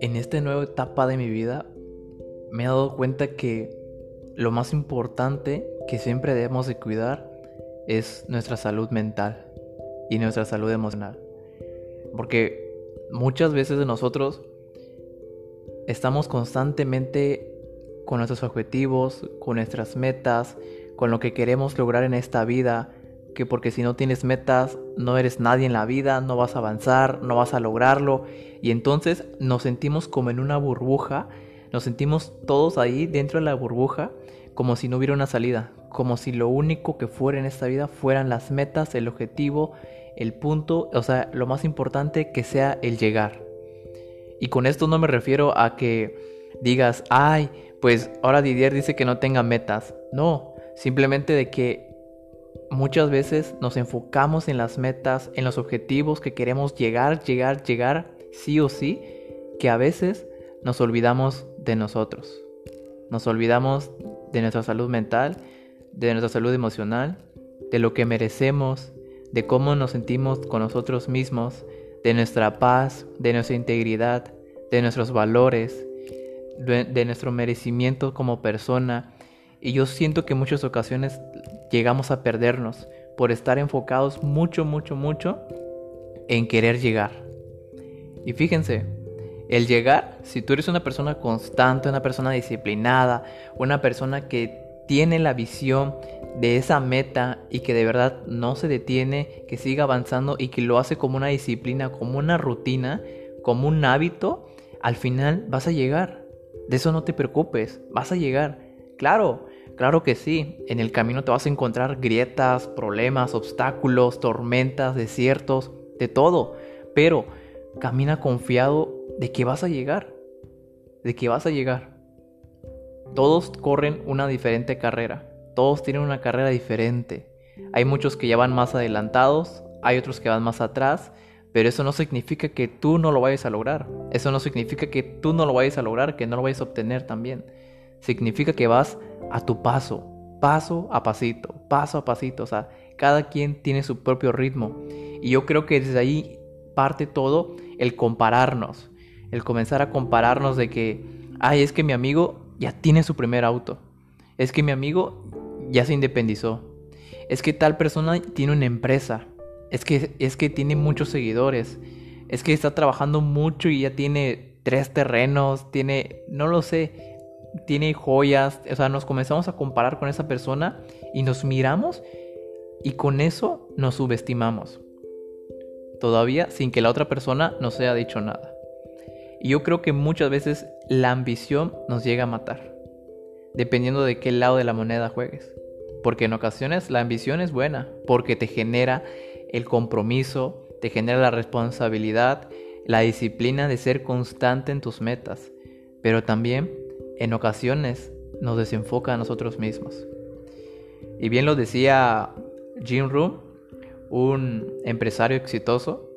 En esta nueva etapa de mi vida me he dado cuenta que lo más importante que siempre debemos de cuidar es nuestra salud mental y nuestra salud emocional. Porque muchas veces nosotros estamos constantemente con nuestros objetivos, con nuestras metas, con lo que queremos lograr en esta vida, que porque si no tienes metas no eres nadie en la vida, no vas a avanzar, no vas a lograrlo y entonces nos sentimos como en una burbuja, nos sentimos todos ahí dentro de la burbuja como si no hubiera una salida, como si lo único que fuera en esta vida fueran las metas, el objetivo, el punto, o sea, lo más importante que sea el llegar. Y con esto no me refiero a que digas, ay, pues ahora Didier dice que no tenga metas. No, simplemente de que muchas veces nos enfocamos en las metas, en los objetivos que queremos llegar, llegar, llegar, sí o sí, que a veces nos olvidamos de nosotros. Nos olvidamos de nuestra salud mental, de nuestra salud emocional, de lo que merecemos, de cómo nos sentimos con nosotros mismos, de nuestra paz, de nuestra integridad, de nuestros valores, de, nuestro merecimiento como persona. Y yo siento que muchas ocasiones llegamos a perdernos por estar enfocados mucho, mucho, mucho en querer llegar. Y fíjense, el llegar, si tú eres una persona constante, una persona disciplinada, una persona que tiene la visión de esa meta y que de verdad no se detiene, que siga avanzando y que lo hace como una disciplina, como una rutina, como un hábito, al final vas a llegar. De eso no te preocupes, vas a llegar. Claro, claro que sí, en el camino te vas a encontrar grietas, problemas, obstáculos, tormentas, desiertos, de todo, pero camina confiado de que vas a llegar, de que vas a llegar. Todos corren una diferente carrera, todos tienen una carrera diferente. Hay muchos que ya van más adelantados, hay otros que van más atrás, pero eso no significa que tú no lo vayas a lograr. Eso no significa que tú no lo vayas a lograr, que no lo vayas a obtener también. Significa que vas a tu paso, paso a pasito, paso a pasito. O sea, cada quien tiene su propio ritmo. Y yo creo que desde ahí parte todo el compararnos. El comenzar a compararnos de que, ay, es que mi amigo ya tiene su primer auto. Es que mi amigo ya se independizó. Es que tal persona tiene una empresa. Es que, es que tiene muchos seguidores. Es que está trabajando mucho y ya tiene tres terrenos. Tiene, no lo sé, tiene joyas. O sea, nos comenzamos a comparar con esa persona y nos miramos y con eso nos subestimamos. Todavía sin que la otra persona nos haya dicho nada. Y yo creo que muchas veces la ambición nos llega a matar, dependiendo de qué lado de la moneda juegues. Porque en ocasiones la ambición es buena, porque te genera el compromiso, te genera la responsabilidad, la disciplina de ser constante en tus metas. Pero también en ocasiones nos desenfoca a nosotros mismos. Y bien lo decía Jim Room, un empresario exitoso,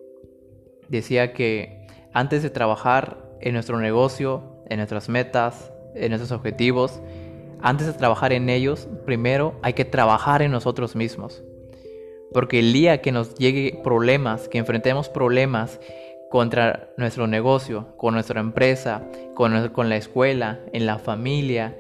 decía que antes de trabajar en nuestro negocio, en nuestras metas, en nuestros objetivos, antes de trabajar en ellos, primero hay que trabajar en nosotros mismos. Porque el día que nos llegue problemas, que enfrentemos problemas contra nuestro negocio, con nuestra empresa, con, con la escuela, en la familia,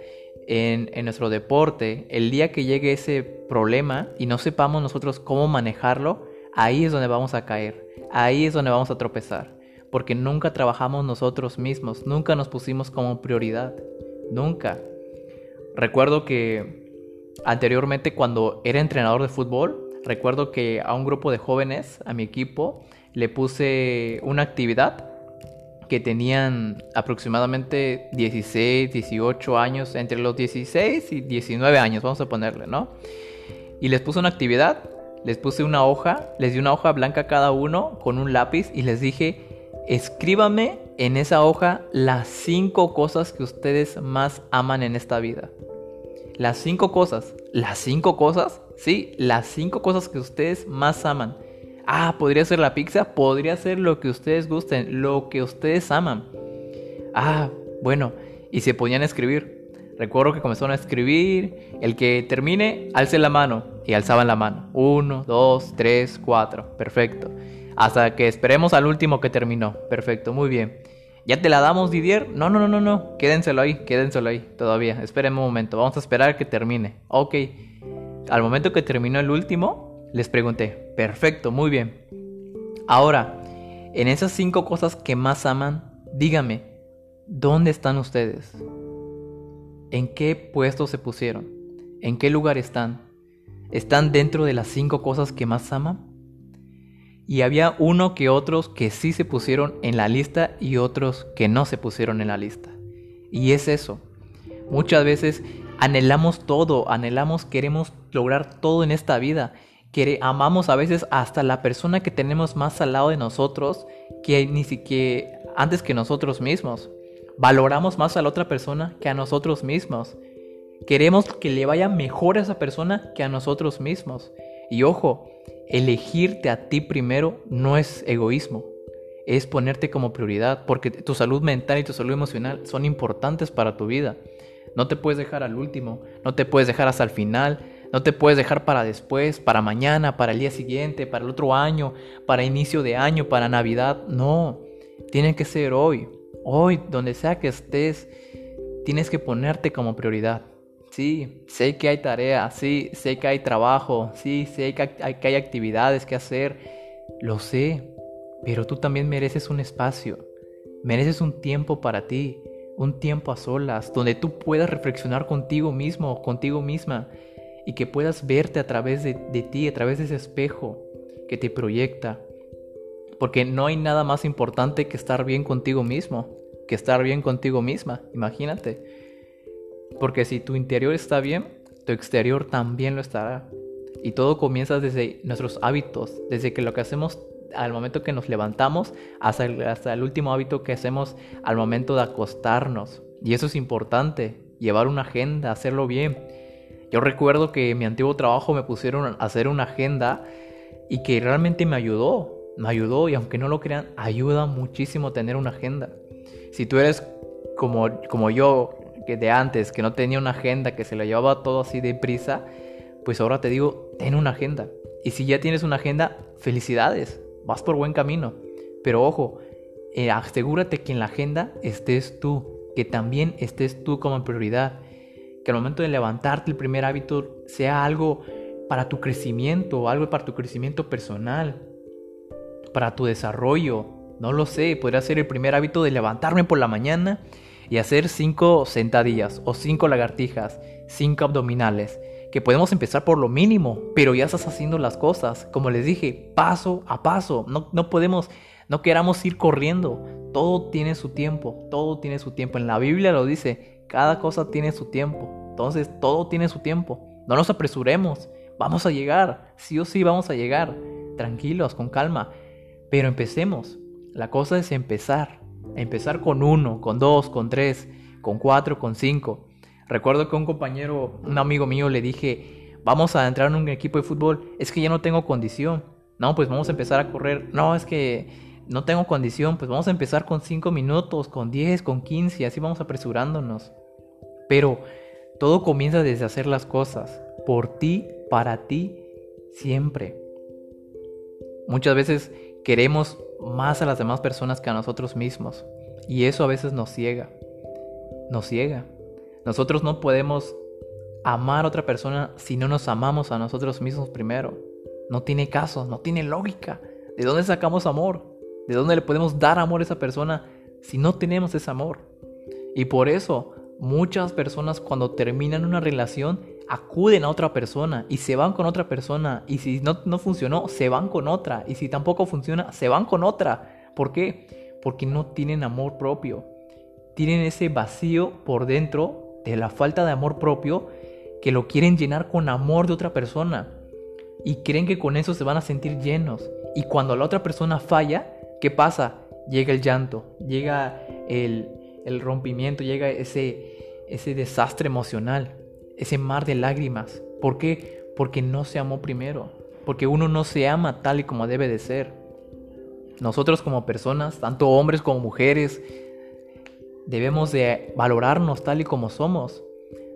en, en nuestro deporte, el día que llegue ese problema y no sepamos nosotros cómo manejarlo, ahí es donde vamos a caer, ahí es donde vamos a tropezar porque nunca trabajamos nosotros mismos, nunca nos pusimos como prioridad, nunca. Recuerdo que anteriormente cuando era entrenador de fútbol, recuerdo que a un grupo de jóvenes, a mi equipo, le puse una actividad que tenían aproximadamente 16, 18 años, entre los 16 y 19 años, vamos a ponerle, ¿no? Y les puse una actividad, les puse una hoja, les di una hoja blanca a cada uno con un lápiz y les dije, Escríbame en esa hoja las cinco cosas que ustedes más aman en esta vida. Las cinco cosas. ¿Las cinco cosas? Sí, las cinco cosas que ustedes más aman. Ah, podría ser la pizza, podría ser lo que ustedes gusten, lo que ustedes aman. Ah, bueno, y se ponían a escribir. Recuerdo que comenzaron a escribir, el que termine, alce la mano. y alzaban la mano. Uno, dos, tres, cuatro. Perfecto. Hasta que esperemos al último que terminó. Perfecto, muy bien. ¿Ya te la damos, Didier? No, no, no, no, no. Quédenselo ahí, quédenselo ahí. Todavía. Esperen un momento. Vamos a esperar que termine. Ok. Al momento que terminó el último, les pregunté. Perfecto, muy bien. Ahora, en esas cinco cosas que más aman, dígame, ¿dónde están ustedes? ¿En qué puesto se pusieron? ¿En qué lugar están? ¿Están dentro de las cinco cosas que más aman? Y había uno que otros que sí se pusieron en la lista y otros que no se pusieron en la lista. Y es eso. Muchas veces anhelamos todo, anhelamos, queremos lograr todo en esta vida. Amamos a veces hasta la persona que tenemos más al lado de nosotros que ni siquiera antes que nosotros mismos. Valoramos más a la otra persona que a nosotros mismos. Queremos que le vaya mejor a esa persona que a nosotros mismos. Y ojo, elegirte a ti primero no es egoísmo, es ponerte como prioridad, porque tu salud mental y tu salud emocional son importantes para tu vida. No te puedes dejar al último, no te puedes dejar hasta el final, no te puedes dejar para después, para mañana, para el día siguiente, para el otro año, para inicio de año, para Navidad. No, tiene que ser hoy. Hoy, donde sea que estés, tienes que ponerte como prioridad. Sí, sé que hay tareas, sí, sé que hay trabajo, sí, sé que hay, que hay actividades que hacer, lo sé, pero tú también mereces un espacio, mereces un tiempo para ti, un tiempo a solas, donde tú puedas reflexionar contigo mismo, contigo misma, y que puedas verte a través de, ti, a través de ese espejo que te proyecta. Porque no hay nada más importante que estar bien contigo mismo, que estar bien contigo misma, imagínate. Porque si tu interior está bien, tu exterior también lo estará. Y todo comienza desde nuestros hábitos, desde que lo que hacemos al momento que nos levantamos hasta el, hasta el último hábito que hacemos al momento de acostarnos. Y eso es importante, llevar una agenda, hacerlo bien. Yo recuerdo que en mi antiguo trabajo me pusieron a hacer una agenda y que realmente me ayudó, me ayudó y aunque no lo crean, ayuda muchísimo tener una agenda. Si tú eres como, como yo, que de antes, que no tenía una agenda, que se lo llevaba todo así de prisa, pues ahora te digo, ten una agenda. Y si ya tienes una agenda, felicidades, vas por buen camino. Pero ojo, eh, asegúrate que en la agenda estés tú, que también estés tú como prioridad. Que al momento de levantarte el primer hábito sea algo para tu crecimiento, algo para tu crecimiento personal, para tu desarrollo. No lo sé, podría ser el primer hábito de levantarme por la mañana y hacer 5 sentadillas o 5 lagartijas, 5 abdominales, que podemos empezar por lo mínimo, pero ya estás haciendo las cosas, como les dije, paso a paso, no, no podemos, no queramos ir corriendo, todo tiene su tiempo, todo tiene su tiempo, en la Biblia lo dice, cada cosa tiene su tiempo, entonces todo tiene su tiempo, no nos apresuremos, vamos a llegar, sí o sí vamos a llegar, tranquilos, con calma, pero empecemos, la cosa es empezar, Empezar con uno, con dos, con tres, con cuatro, con cinco. Recuerdo que un compañero, un amigo mío, le dije, vamos a entrar en un equipo de fútbol, es que ya no tengo condición. No, pues vamos a empezar a correr. No, es que no tengo condición, pues vamos a empezar con cinco minutos, con diez, con quince, así vamos apresurándonos. Pero todo comienza desde hacer las cosas, por ti, para ti, siempre. Muchas veces queremos más a las demás personas que a nosotros mismos. Y eso a veces nos ciega. Nos ciega. Nosotros no podemos amar a otra persona si no nos amamos a nosotros mismos primero. No tiene caso, no tiene lógica. ¿De dónde sacamos amor? ¿De dónde le podemos dar amor a esa persona si no tenemos ese amor? Y por eso muchas personas cuando terminan una relación acuden a otra persona y se van con otra persona. Y si no, no funcionó, se van con otra. Y si tampoco funciona, se van con otra. ¿Por qué? Porque no tienen amor propio. Tienen ese vacío por dentro de la falta de amor propio que lo quieren llenar con amor de otra persona. Y creen que con eso se van a sentir llenos. Y cuando la otra persona falla, ¿qué pasa? Llega el llanto, llega el, el rompimiento, llega ese, ese desastre emocional ese mar de lágrimas. ¿Por qué? Porque no se amó primero. Porque uno no se ama tal y como debe de ser. Nosotros como personas, tanto hombres como mujeres, debemos de valorarnos tal y como somos.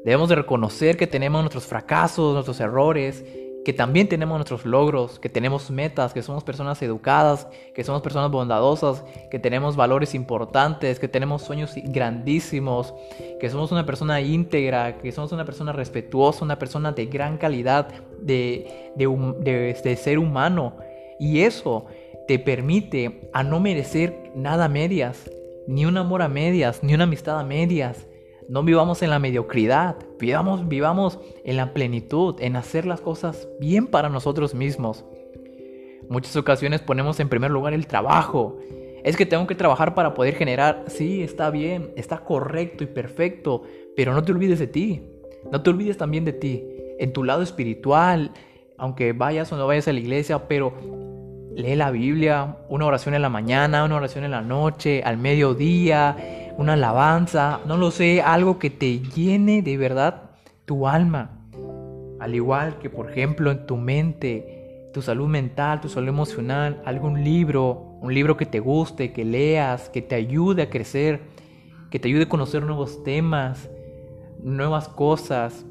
Debemos de reconocer que tenemos nuestros fracasos, nuestros errores, que también tenemos nuestros logros, que tenemos metas, que somos personas educadas, que somos personas bondadosas, que tenemos valores importantes, que tenemos sueños grandísimos, que somos una persona íntegra, que somos una persona respetuosa, una persona de gran calidad de, de, de ser humano. Y eso te permite a no merecer nada a medias, ni un amor a medias, ni una amistad a medias, no vivamos en la mediocridad, vivamos, vivamos en la plenitud, en hacer las cosas bien para nosotros mismos. Muchas ocasiones ponemos en primer lugar el trabajo. Es que tengo que trabajar para poder generar. Sí, está bien, está correcto y perfecto, pero no te olvides de ti. No te olvides también de ti. En tu lado espiritual, aunque vayas o no vayas a la iglesia, pero lee la Biblia, una oración en la mañana, una oración en la noche, al mediodía, una alabanza, no lo sé, algo que te llene de verdad tu alma. Al igual que, por ejemplo, en tu mente, tu salud mental, tu salud emocional, algún libro, un libro que te guste, que leas, que te ayude a crecer, que te ayude a conocer nuevos temas, nuevas cosas.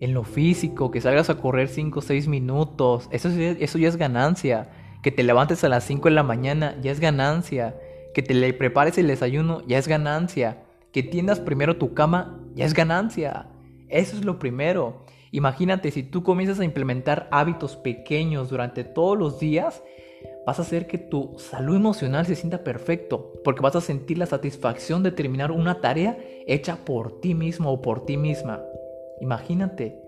En lo físico, que salgas a correr 5 o 6 minutos, eso, eso ya es ganancia. Que te levantes a las 5 de la mañana, ya es ganancia que te le prepares el desayuno ya es ganancia. Que tiendas primero tu cama ya es ganancia. Eso es lo primero. Imagínate si tú comienzas a implementar hábitos pequeños durante todos los días, vas a hacer que tu salud emocional se sienta perfecto, porque vas a sentir la satisfacción de terminar una tarea hecha por ti mismo o por ti misma. Imagínate.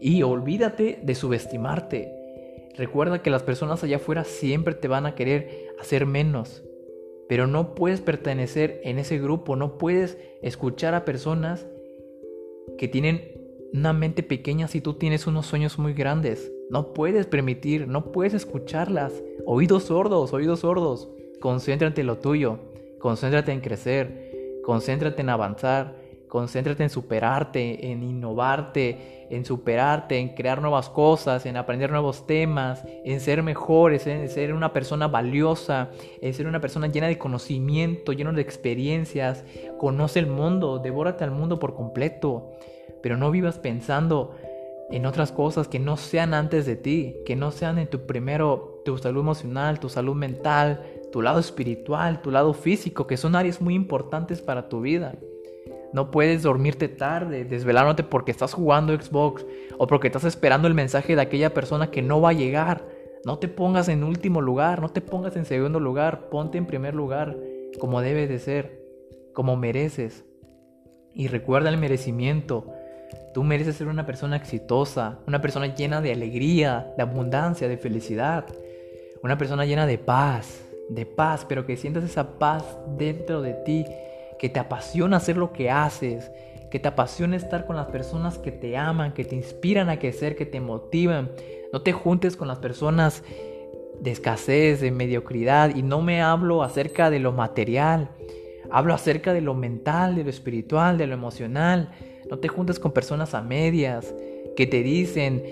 Y olvídate de subestimarte. Recuerda que las personas allá afuera siempre te van a querer hacer menos. Pero no puedes pertenecer en ese grupo, no puedes escuchar a personas que tienen una mente pequeña si tú tienes unos sueños muy grandes. No puedes permitir, no puedes escucharlas. Oídos sordos, oídos sordos. Concéntrate en lo tuyo, concéntrate en crecer, concéntrate en avanzar, concéntrate en superarte, en innovarte, en superarte, en crear nuevas cosas, en aprender nuevos temas, en ser mejores, en ser una persona valiosa, en ser una persona llena de conocimiento, llena de experiencias. Conoce el mundo, devórate al mundo por completo, pero no vivas pensando en otras cosas que no sean antes de ti, que no sean en tu primero, tu salud emocional, tu salud mental, tu lado espiritual, tu lado físico, que son áreas muy importantes para tu vida. No puedes dormirte tarde, desvelándote porque estás jugando Xbox o porque estás esperando el mensaje de aquella persona que no va a llegar. No te pongas en último lugar, no te pongas en segundo lugar, ponte en primer lugar, como debe de ser, como mereces. Y recuerda el merecimiento. Tú mereces ser una persona exitosa, una persona llena de alegría, de abundancia, de felicidad, una persona llena de paz, de paz, pero que sientas esa paz dentro de ti que te apasiona hacer lo que haces, que te apasiona estar con las personas que te aman, que te inspiran a crecer, que te motivan. No te juntes con las personas de escasez, de mediocridad. Y no me hablo acerca de lo material. Hablo acerca de lo mental, de lo espiritual, de lo emocional. No te juntes con personas a medias que te dicen,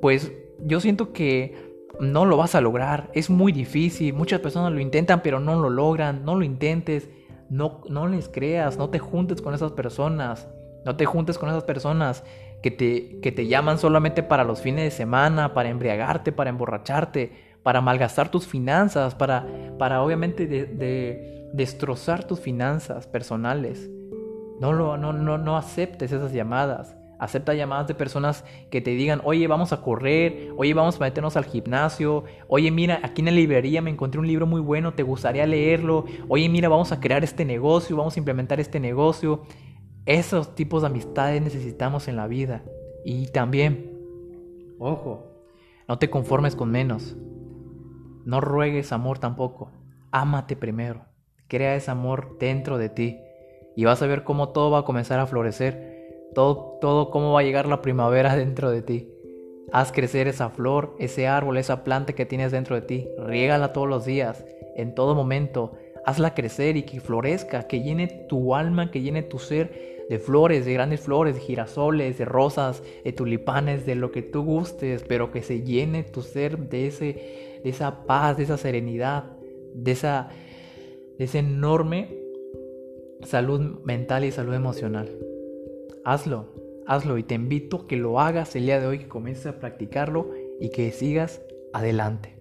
pues yo siento que no lo vas a lograr. Es muy difícil. Muchas personas lo intentan, pero no lo logran. No lo intentes. No, no les creas, no te juntes con esas personas. No te juntes con esas personas que te, que te llaman solamente para los fines de semana, para embriagarte, para emborracharte, para malgastar tus finanzas, para, para obviamente de, destrozar tus finanzas personales. No, lo, no, no, no aceptes esas llamadas. Acepta llamadas de personas que te digan, oye, vamos a correr, oye, vamos a meternos al gimnasio, oye, mira, aquí en la librería me encontré un libro muy bueno, ¿te gustaría leerlo? Oye, mira, vamos a crear este negocio, vamos a implementar este negocio. Esos tipos de amistades necesitamos en la vida. Y también, ojo, no te conformes con menos. No ruegues amor tampoco. Ámate primero. Crea ese amor dentro de ti. Y vas a ver cómo todo va a comenzar a florecer todo, todo cómo va a llegar la primavera dentro de ti. Haz crecer esa flor, ese árbol, esa planta que tienes dentro de ti. Riégala todos los días, en todo momento. Hazla crecer y que florezca, que llene tu alma, que llene tu ser de flores, de grandes flores, de girasoles, de rosas, de tulipanes, de lo que tú gustes, pero que se llene tu ser de, ese, de esa paz, de esa serenidad, de esa, de esa enorme salud mental y salud emocional. Hazlo, hazlo y te invito a que lo hagas el día de hoy, que comiences a practicarlo y que sigas adelante.